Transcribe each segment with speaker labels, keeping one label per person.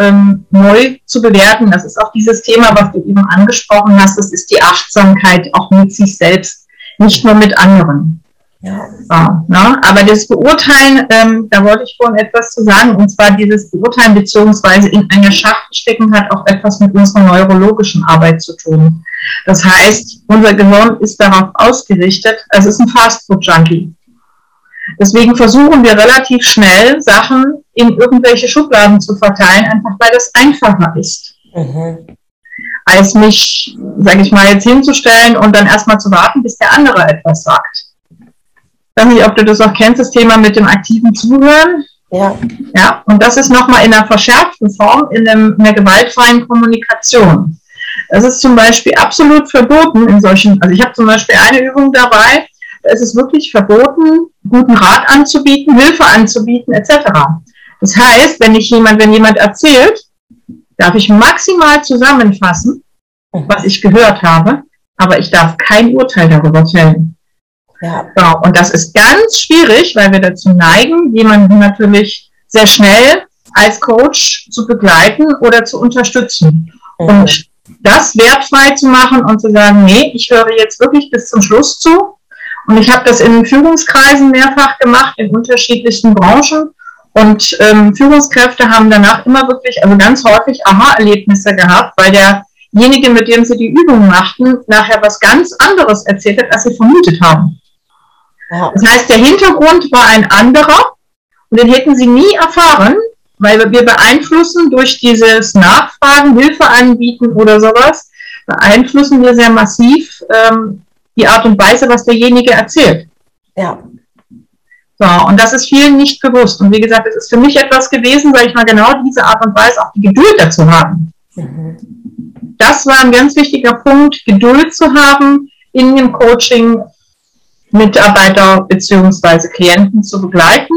Speaker 1: ähm, neu zu bewerten. Das ist auch dieses Thema, was du eben angesprochen hast. Das ist die Achtsamkeit auch mit sich selbst, nicht nur mit anderen. Ja. So, ne? Aber das Beurteilen, ähm, da wollte ich vorhin etwas zu sagen, und zwar dieses Beurteilen beziehungsweise in einer Schachtel stecken hat auch etwas mit unserer neurologischen Arbeit zu tun. Das heißt, unser Gehirn ist darauf ausgerichtet, also es ist ein Fastfood-Junkie. Deswegen versuchen wir relativ schnell, Sachen in irgendwelche Schubladen zu verteilen, einfach weil das einfacher ist. Mhm. Als mich, sage ich mal, jetzt hinzustellen und dann erstmal zu warten, bis der andere etwas sagt. Ich weiß nicht, ob du das auch kennst, das Thema mit dem aktiven Zuhören. Ja. Ja, und das ist nochmal in einer verschärften Form, in, einem, in einer gewaltfreien Kommunikation. Das ist zum Beispiel absolut verboten in solchen, also ich habe zum Beispiel eine Übung dabei, da ist es wirklich verboten, guten Rat anzubieten, Hilfe anzubieten, etc. Das heißt, wenn ich jemand, wenn jemand erzählt, darf ich maximal zusammenfassen, was ich gehört habe, aber ich darf kein Urteil darüber fällen. Ja. So, und das ist ganz schwierig, weil wir dazu neigen, jemanden natürlich sehr schnell als Coach zu begleiten oder zu unterstützen. Mhm. Und das wertfrei zu machen und zu sagen, nee, ich höre jetzt wirklich bis zum Schluss zu und ich habe das in Führungskreisen mehrfach gemacht, in unterschiedlichsten Branchen. Und ähm, Führungskräfte haben danach immer wirklich, also ganz häufig Aha-Erlebnisse gehabt, weil derjenige, mit dem sie die Übung machten, nachher was ganz anderes erzählt hat, als sie vermutet haben. Ja. Das heißt, der Hintergrund war ein anderer und den hätten sie nie erfahren, weil wir beeinflussen durch dieses Nachfragen, Hilfe anbieten oder sowas, beeinflussen wir sehr massiv ähm, die Art und Weise, was derjenige erzählt. Ja. So, und das ist vielen nicht bewusst. Und wie gesagt, es ist für mich etwas gewesen, sage ich mal, genau diese Art und Weise, auch die Geduld dazu haben. Mhm. Das war ein ganz wichtiger Punkt, Geduld zu haben, in dem Coaching Mitarbeiter bzw. Klienten zu begleiten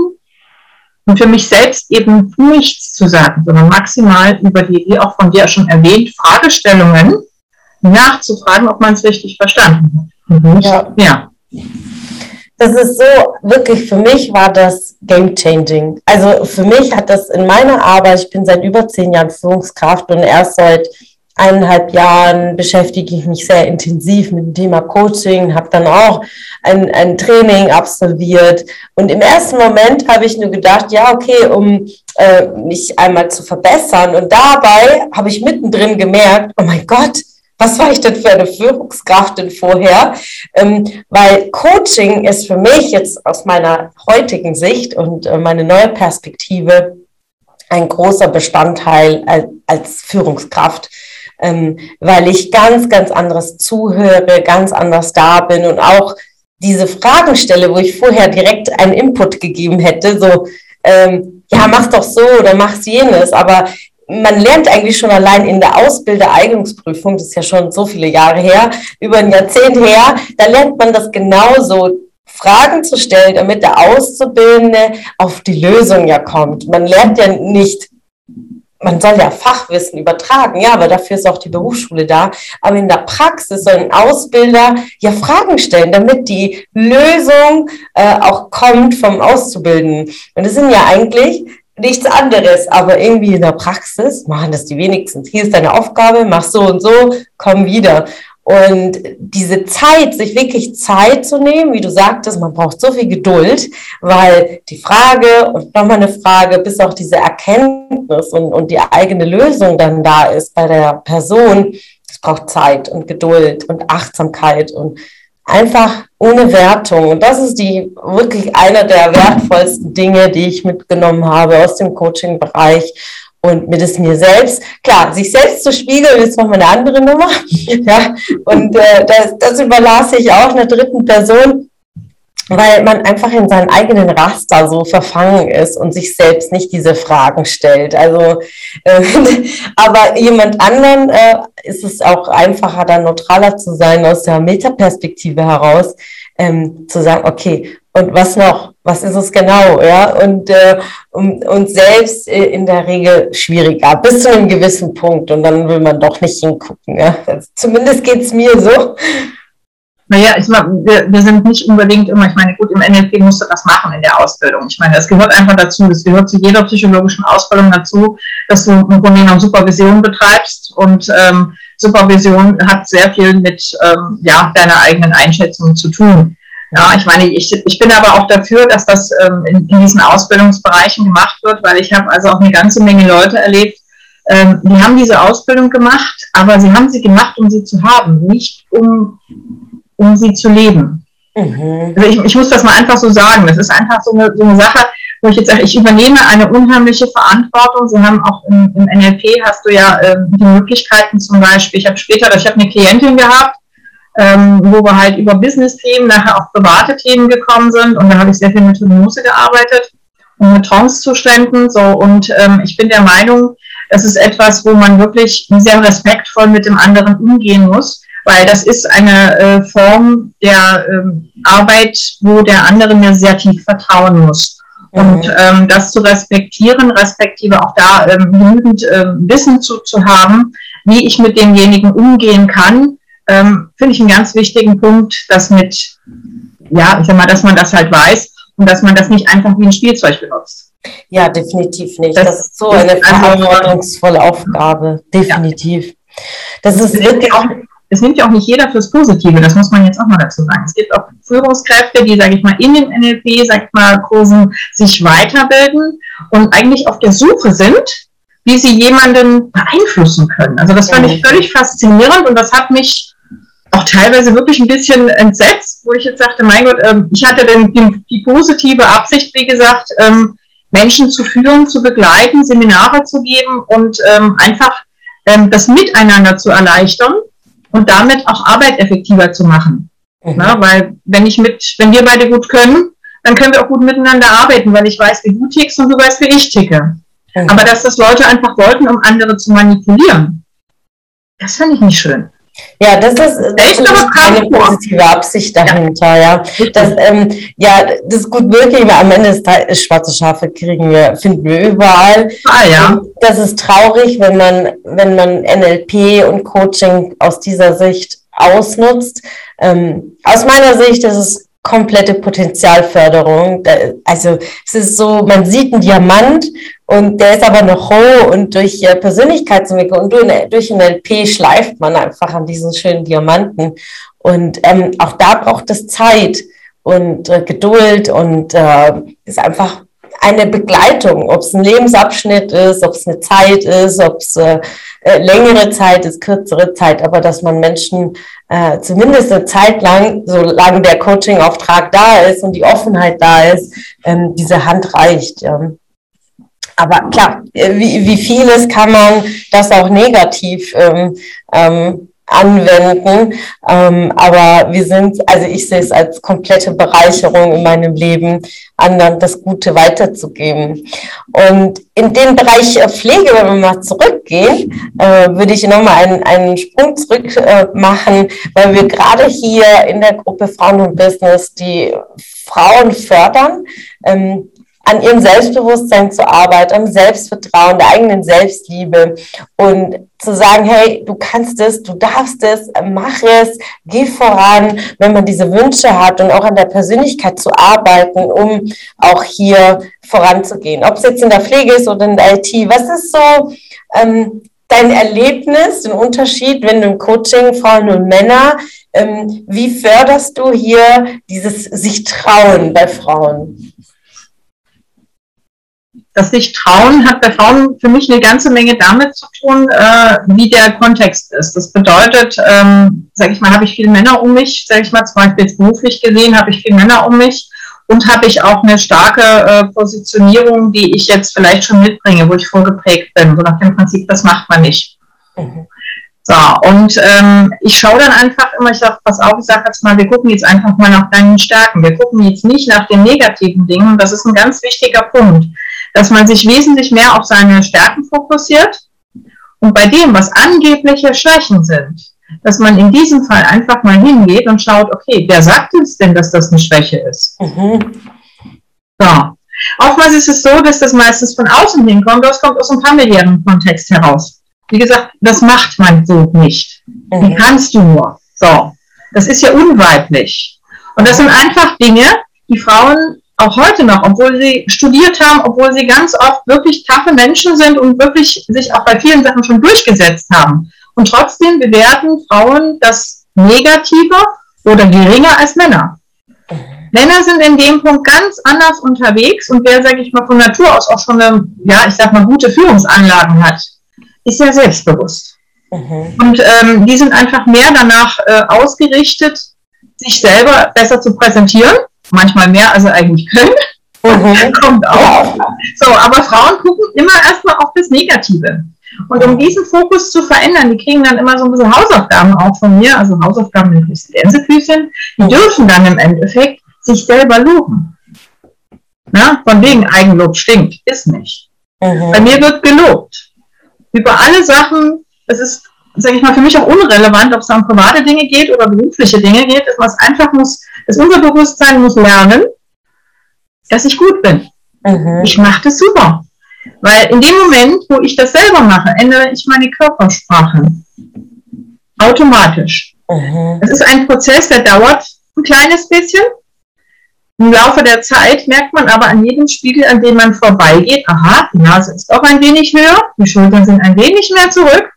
Speaker 1: und für mich selbst eben nichts zu sagen, sondern maximal über die, wie auch von dir schon erwähnt, Fragestellungen nachzufragen, ob man es richtig verstanden hat. Mhm. Ja. ja.
Speaker 2: Das ist so, wirklich für mich war das game changing. Also für mich hat das in meiner Arbeit, ich bin seit über zehn Jahren Führungskraft und erst seit eineinhalb Jahren beschäftige ich mich sehr intensiv mit dem Thema Coaching, habe dann auch ein, ein Training absolviert. Und im ersten Moment habe ich nur gedacht, ja, okay, um äh, mich einmal zu verbessern. Und dabei habe ich mittendrin gemerkt, oh mein Gott, was war ich denn für eine Führungskraft denn vorher? Ähm, weil Coaching ist für mich jetzt aus meiner heutigen Sicht und äh, meine neue Perspektive ein großer Bestandteil als, als Führungskraft, ähm, weil ich ganz, ganz anderes zuhöre, ganz anders da bin und auch diese Fragen stelle, wo ich vorher direkt einen Input gegeben hätte, so, ähm, ja, mach doch so oder mach jenes, aber man lernt eigentlich schon allein in der Ausbildereignungsprüfung, das ist ja schon so viele Jahre her, über ein Jahrzehnt her, da lernt man das genauso, Fragen zu stellen, damit der Auszubildende auf die Lösung ja kommt. Man lernt ja nicht, man soll ja Fachwissen übertragen, ja, aber dafür ist auch die Berufsschule da. Aber in der Praxis soll ein Ausbilder ja Fragen stellen, damit die Lösung äh, auch kommt vom Auszubildenden. Und das sind ja eigentlich nichts anderes, aber irgendwie in der Praxis machen das die wenigsten. Hier ist deine Aufgabe, mach so und so, komm wieder. Und diese Zeit, sich wirklich Zeit zu nehmen, wie du sagtest, man braucht so viel Geduld, weil die Frage und nochmal eine Frage, bis auch diese Erkenntnis und, und die eigene Lösung dann da ist bei der Person, es braucht Zeit und Geduld und Achtsamkeit und einfach ohne Wertung. Und das ist die wirklich einer der wertvollsten Dinge, die ich mitgenommen habe aus dem Coaching-Bereich und mit es mir selbst. Klar, sich selbst zu spiegeln ist nochmal eine andere Nummer. ja, und äh, das, das überlasse ich auch einer dritten Person. Weil man einfach in seinen eigenen Raster so verfangen ist und sich selbst nicht diese Fragen stellt. Also, äh, aber jemand anderen äh, ist es auch einfacher, dann neutraler zu sein aus der Metaperspektive heraus, ähm, zu sagen, okay, und was noch? Was ist es genau? Ja, und, äh, und, und selbst äh, in der Regel schwieriger, bis zu einem gewissen Punkt. Und dann will man doch nicht hingucken. Ja? Also zumindest geht's mir so.
Speaker 1: Naja, ich meine, wir, wir sind nicht unbedingt immer, ich meine, gut, im NLP musst du das machen in der Ausbildung. Ich meine, das gehört einfach dazu, das gehört zu jeder psychologischen Ausbildung dazu, dass du im Grunde genommen Supervision betreibst und ähm, Supervision hat sehr viel mit ähm, ja, deiner eigenen Einschätzung zu tun. Ja, ich meine, ich, ich bin aber auch dafür, dass das ähm, in, in diesen Ausbildungsbereichen gemacht wird, weil ich habe also auch eine ganze Menge Leute erlebt, ähm, die haben diese Ausbildung gemacht, aber sie haben sie gemacht, um sie zu haben, nicht um um sie zu leben. Mhm. Also ich, ich, muss das mal einfach so sagen. Das ist einfach so eine, so eine Sache, wo ich jetzt sage, ich übernehme eine unheimliche Verantwortung. Sie haben auch im, im NLP hast du ja ähm, die Möglichkeiten zum Beispiel. Ich habe später, ich habe eine Klientin gehabt, ähm, wo wir halt über Business-Themen, nachher auch private Themen gekommen sind. Und da habe ich sehr viel mit Hypnose gearbeitet und mit Trance-Zuständen. So, und ähm, ich bin der Meinung, das ist etwas, wo man wirklich sehr respektvoll mit dem anderen umgehen muss weil das ist eine äh, Form der ähm, Arbeit, wo der andere mir sehr tief vertrauen muss. Und mhm. ähm, das zu respektieren, respektive auch da ähm, genügend ähm, Wissen zu, zu haben, wie ich mit demjenigen umgehen kann, ähm, finde ich einen ganz wichtigen Punkt, dass mit, ja, ich sag mal, dass man das halt weiß und dass man das nicht einfach wie ein Spielzeug benutzt.
Speaker 2: Ja, definitiv nicht. Das, das ist so eine verantwortungsvolle Aufgabe. Definitiv. Ja.
Speaker 1: Das ist wirklich auch es nimmt ja auch nicht jeder fürs Positive, das muss man jetzt auch mal dazu sagen. Es gibt auch Führungskräfte, die, sage ich mal, in den NLP, sag ich mal, Kursen sich weiterbilden und eigentlich auf der Suche sind, wie sie jemanden beeinflussen können. Also das fand ich völlig faszinierend und das hat mich auch teilweise wirklich ein bisschen entsetzt, wo ich jetzt sagte, mein Gott, ähm, ich hatte denn die, die, positive Absicht, wie gesagt, ähm, Menschen zu führen, zu begleiten, Seminare zu geben und ähm, einfach das Miteinander zu erleichtern und damit auch Arbeit effektiver zu machen. Mhm. Na, weil wenn ich mit, wenn wir beide gut können, dann können wir auch gut miteinander arbeiten, weil ich weiß, wie du tickst und du weißt, wie ich ticke. Mhm. Aber dass das Leute einfach wollten, um andere zu manipulieren, das fand ich nicht schön.
Speaker 2: Ja, das ist, das ist eine positive Absicht dahinter, ja. ja. Das, ähm, ja, das ist gut möglich, weil am Ende ist, ist schwarze Schafe kriegen wir, finden wir überall. Ah, ja. Das ist traurig, wenn man, wenn man NLP und Coaching aus dieser Sicht ausnutzt. Ähm, aus meiner Sicht ist es komplette Potenzialförderung. Also es ist so, man sieht einen Diamant und der ist aber noch roh und durch äh, Persönlichkeitsentwicklung und durch ein LP schleift man einfach an diesen schönen Diamanten. Und ähm, auch da braucht es Zeit und äh, Geduld und äh, ist einfach eine Begleitung, ob es ein Lebensabschnitt ist, ob es eine Zeit ist, ob es äh, äh, längere Zeit ist, kürzere Zeit, aber dass man Menschen äh, zumindest eine Zeit lang, solange der Coaching-Auftrag da ist und die Offenheit da ist, ähm, diese Hand reicht. Ja. Aber klar, äh, wie, wie vieles kann man das auch negativ ähm, ähm, anwenden. Ähm, aber wir sind, also ich sehe es als komplette Bereicherung in meinem Leben, anderen das Gute weiterzugeben. Und in den Bereich Pflege, wenn wir mal zurückgehen, äh, würde ich nochmal einen, einen Sprung zurück äh, machen, weil wir gerade hier in der Gruppe Frauen und Business die Frauen fördern. Ähm, an ihrem Selbstbewusstsein zu arbeiten, am Selbstvertrauen, der eigenen Selbstliebe und zu sagen, hey, du kannst es, du darfst es, mach es, geh voran, wenn man diese Wünsche hat und auch an der Persönlichkeit zu arbeiten, um auch hier voranzugehen. Ob es jetzt in der Pflege ist oder in der IT, was ist so ähm, dein Erlebnis, den Unterschied, wenn du im Coaching Frauen und Männer, ähm, wie förderst du hier dieses sich trauen bei Frauen?
Speaker 1: Das sich trauen hat bei Frauen für mich eine ganze Menge damit zu tun, äh, wie der Kontext ist. Das bedeutet, ähm, sage ich mal, habe ich viele Männer um mich, sage ich mal, zum Beispiel jetzt beruflich gesehen, habe ich viele Männer um mich und habe ich auch eine starke äh, Positionierung, die ich jetzt vielleicht schon mitbringe, wo ich vorgeprägt bin, so nach dem Prinzip, das macht man nicht. Mhm. So, und ähm, ich schaue dann einfach immer, ich sage, pass auf, ich sage jetzt mal, wir gucken jetzt einfach mal nach deinen Stärken. Wir gucken jetzt nicht nach den negativen Dingen. Und das ist ein ganz wichtiger Punkt, dass man sich wesentlich mehr auf seine Stärken fokussiert und bei dem, was angebliche Schwächen sind, dass man in diesem Fall einfach mal hingeht und schaut, okay, wer sagt uns denn, dass das eine Schwäche ist? Mhm. So. Oftmals ist es so, dass das meistens von außen hinkommt, das kommt aus einem familiären Kontext heraus. Wie gesagt, das macht man so nicht. Mhm. Wie kannst du nur? So. Das ist ja unweiblich. Und das sind einfach Dinge, die Frauen auch heute noch, obwohl sie studiert haben, obwohl sie ganz oft wirklich taffe Menschen sind und wirklich sich auch bei vielen Sachen schon durchgesetzt haben. Und trotzdem bewerten Frauen das negativer oder geringer als Männer. Männer sind in dem Punkt ganz anders unterwegs und wer, sage ich mal, von Natur aus auch schon eine, ja, ich sag mal, gute Führungsanlagen hat, ist ja selbstbewusst. Mhm. Und ähm, die sind einfach mehr danach äh, ausgerichtet, sich selber besser zu präsentieren. Manchmal mehr, als sie eigentlich können. Mhm. Kommt auch. So, aber Frauen gucken immer erstmal auf das Negative. Und um diesen Fokus zu verändern, die kriegen dann immer so ein bisschen Hausaufgaben auch von mir, also Hausaufgaben in Gänsefüßchen, die dürfen dann im Endeffekt sich selber loben. Na, von wegen Eigenlob stinkt, ist nicht. Mhm. Bei mir wird gelobt. Über alle Sachen, es ist, sage ich mal, für mich auch unrelevant, ob es um private Dinge geht oder berufliche Dinge geht, dass man es einfach muss, das Unterbewusstsein muss lernen, dass ich gut bin. Mhm. Ich mache das super. Weil in dem Moment, wo ich das selber mache, ändere ich meine Körpersprache. Automatisch. Mhm. Es ist ein Prozess, der dauert ein kleines bisschen. Im Laufe der Zeit merkt man aber an jedem Spiegel, an dem man vorbeigeht, aha, die Nase ist doch ein wenig höher, die Schultern sind ein wenig mehr zurück.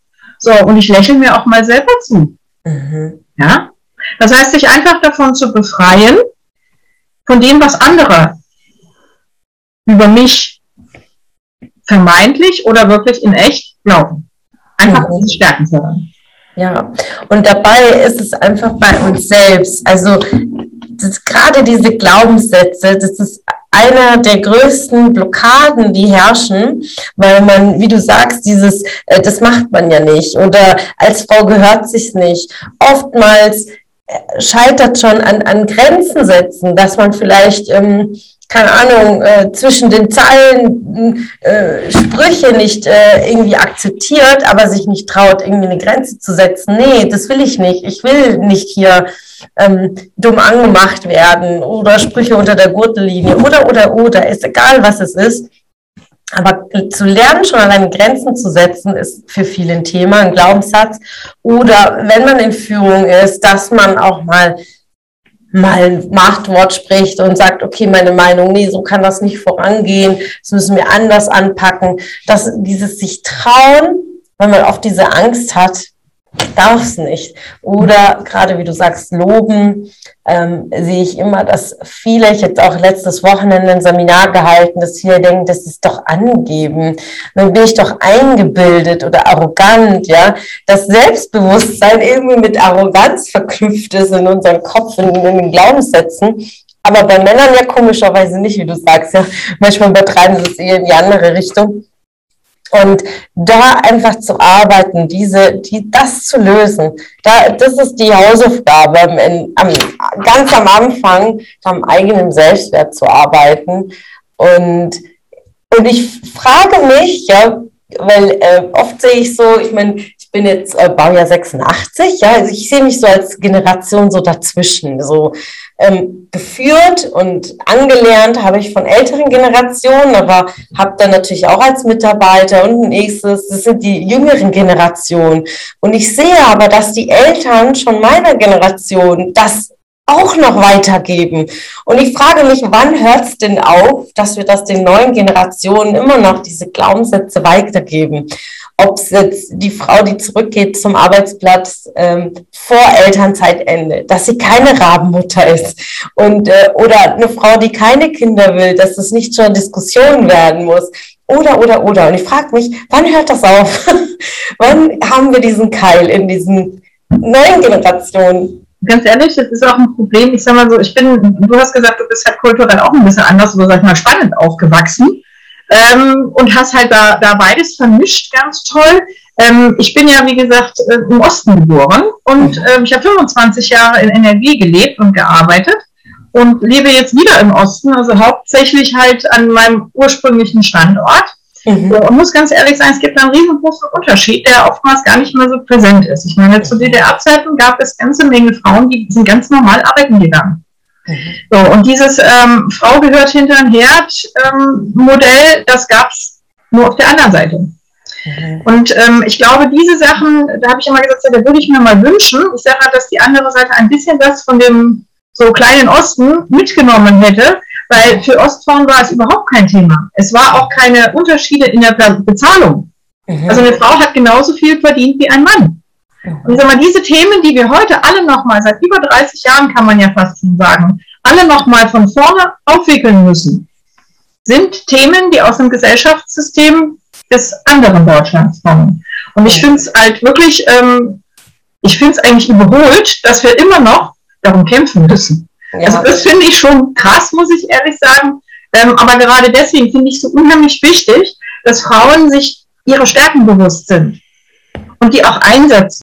Speaker 1: So, und ich lächle mir auch mal selber zu. Mhm. Ja? Das heißt, sich einfach davon zu befreien, von dem, was andere über mich vermeintlich oder wirklich in echt glauben. Einfach mhm. diese Stärken fördern.
Speaker 2: Ja, und dabei ist es einfach bei uns selbst. Also gerade diese Glaubenssätze, das ist einer der größten Blockaden, die herrschen, weil man, wie du sagst, dieses, äh, das macht man ja nicht oder als Frau gehört sich's nicht. Oftmals äh, scheitert schon an, an Grenzen setzen, dass man vielleicht ähm, keine Ahnung, äh, zwischen den Zeilen äh, Sprüche nicht äh, irgendwie akzeptiert, aber sich nicht traut, irgendwie eine Grenze zu setzen. Nee, das will ich nicht. Ich will nicht hier ähm, dumm angemacht werden oder Sprüche unter der Gürtellinie oder, oder, oder. Ist egal, was es ist. Aber zu lernen, schon alleine Grenzen zu setzen, ist für viele ein Thema, ein Glaubenssatz. Oder wenn man in Führung ist, dass man auch mal mal ein Machtwort spricht und sagt, okay, meine Meinung, nee, so kann das nicht vorangehen, das müssen wir anders anpacken. dass dieses sich trauen, wenn man auch diese Angst hat, darf es nicht. Oder gerade wie du sagst, loben, ähm, sehe ich immer, dass viele, ich jetzt auch letztes Wochenende ein Seminar gehalten, dass viele denken, das ist doch angeben. Dann bin ich doch eingebildet oder arrogant, ja. Das Selbstbewusstsein irgendwie mit Arroganz verknüpft ist in unserem Kopf, in, in den Glaubenssätzen. Aber bei Männern ja komischerweise nicht, wie du sagst, ja. Manchmal betreiben sie es eher in die andere Richtung. Und da einfach zu arbeiten, diese, die, das zu lösen, da, das ist die Hausaufgabe, in, am, ganz am Anfang am eigenen Selbstwert zu arbeiten. Und, und ich frage mich, ja, weil äh, oft sehe ich so, ich meine, bin jetzt äh, Baujahr 86, ja, also ich sehe mich so als Generation so dazwischen, so ähm, geführt und angelernt habe ich von älteren Generationen, aber habe dann natürlich auch als Mitarbeiter und nächstes, das sind die jüngeren Generationen. Und ich sehe aber, dass die Eltern schon meiner Generation das auch noch weitergeben. Und ich frage mich, wann hört es denn auf, dass wir das den neuen Generationen immer noch diese Glaubenssätze weitergeben? Ob es jetzt die Frau, die zurückgeht zum Arbeitsplatz ähm, vor Elternzeitende, dass sie keine Rabenmutter ist und äh, oder eine Frau, die keine Kinder will, dass das nicht zur Diskussion werden muss. Oder, oder, oder. Und ich frage mich, wann hört das auf? wann haben wir diesen Keil in diesen neuen Generationen?
Speaker 1: Ganz ehrlich, das ist auch ein Problem. Ich sag mal so, ich bin, du hast gesagt, du bist halt kulturell auch ein bisschen anders, so sag ich mal, spannend aufgewachsen ähm, und hast halt da, da beides vermischt ganz toll. Ähm, ich bin ja, wie gesagt, äh, im Osten geboren und ähm, ich habe 25 Jahre in NRW gelebt und gearbeitet und lebe jetzt wieder im Osten, also hauptsächlich halt an meinem ursprünglichen Standort. Mhm. Und muss ganz ehrlich sagen, es gibt einen riesengroßen Unterschied, der oftmals gar nicht mehr so präsent ist. Ich meine, zu DDR-Zeiten gab es ganze Menge Frauen, die sind ganz normal arbeiten gegangen. So, und dieses ähm, Frau gehört hinter ein Herd-Modell, ähm, das gab es nur auf der anderen Seite. Mhm. Und ähm, ich glaube, diese Sachen, da habe ich immer gesagt, da würde ich mir mal wünschen. Ich sage halt, dass die andere Seite ein bisschen das von dem so kleinen Osten mitgenommen hätte, weil für Ostfrauen war es überhaupt kein Thema. Es war auch keine Unterschiede in der Bezahlung. Mhm. Also eine Frau hat genauso viel verdient wie ein Mann. Und sag mal, diese Themen, die wir heute alle nochmal, seit über 30 Jahren kann man ja fast schon sagen, alle nochmal von vorne aufwickeln müssen, sind Themen, die aus dem Gesellschaftssystem des anderen Deutschlands kommen. Und ich finde es halt wirklich, ähm, ich finde es eigentlich überholt, dass wir immer noch darum kämpfen müssen. Ja. Also das finde ich schon krass, muss ich ehrlich sagen. Ähm, aber gerade deswegen finde ich es so unheimlich wichtig, dass Frauen sich ihrer Stärken bewusst sind und die auch einsetzen.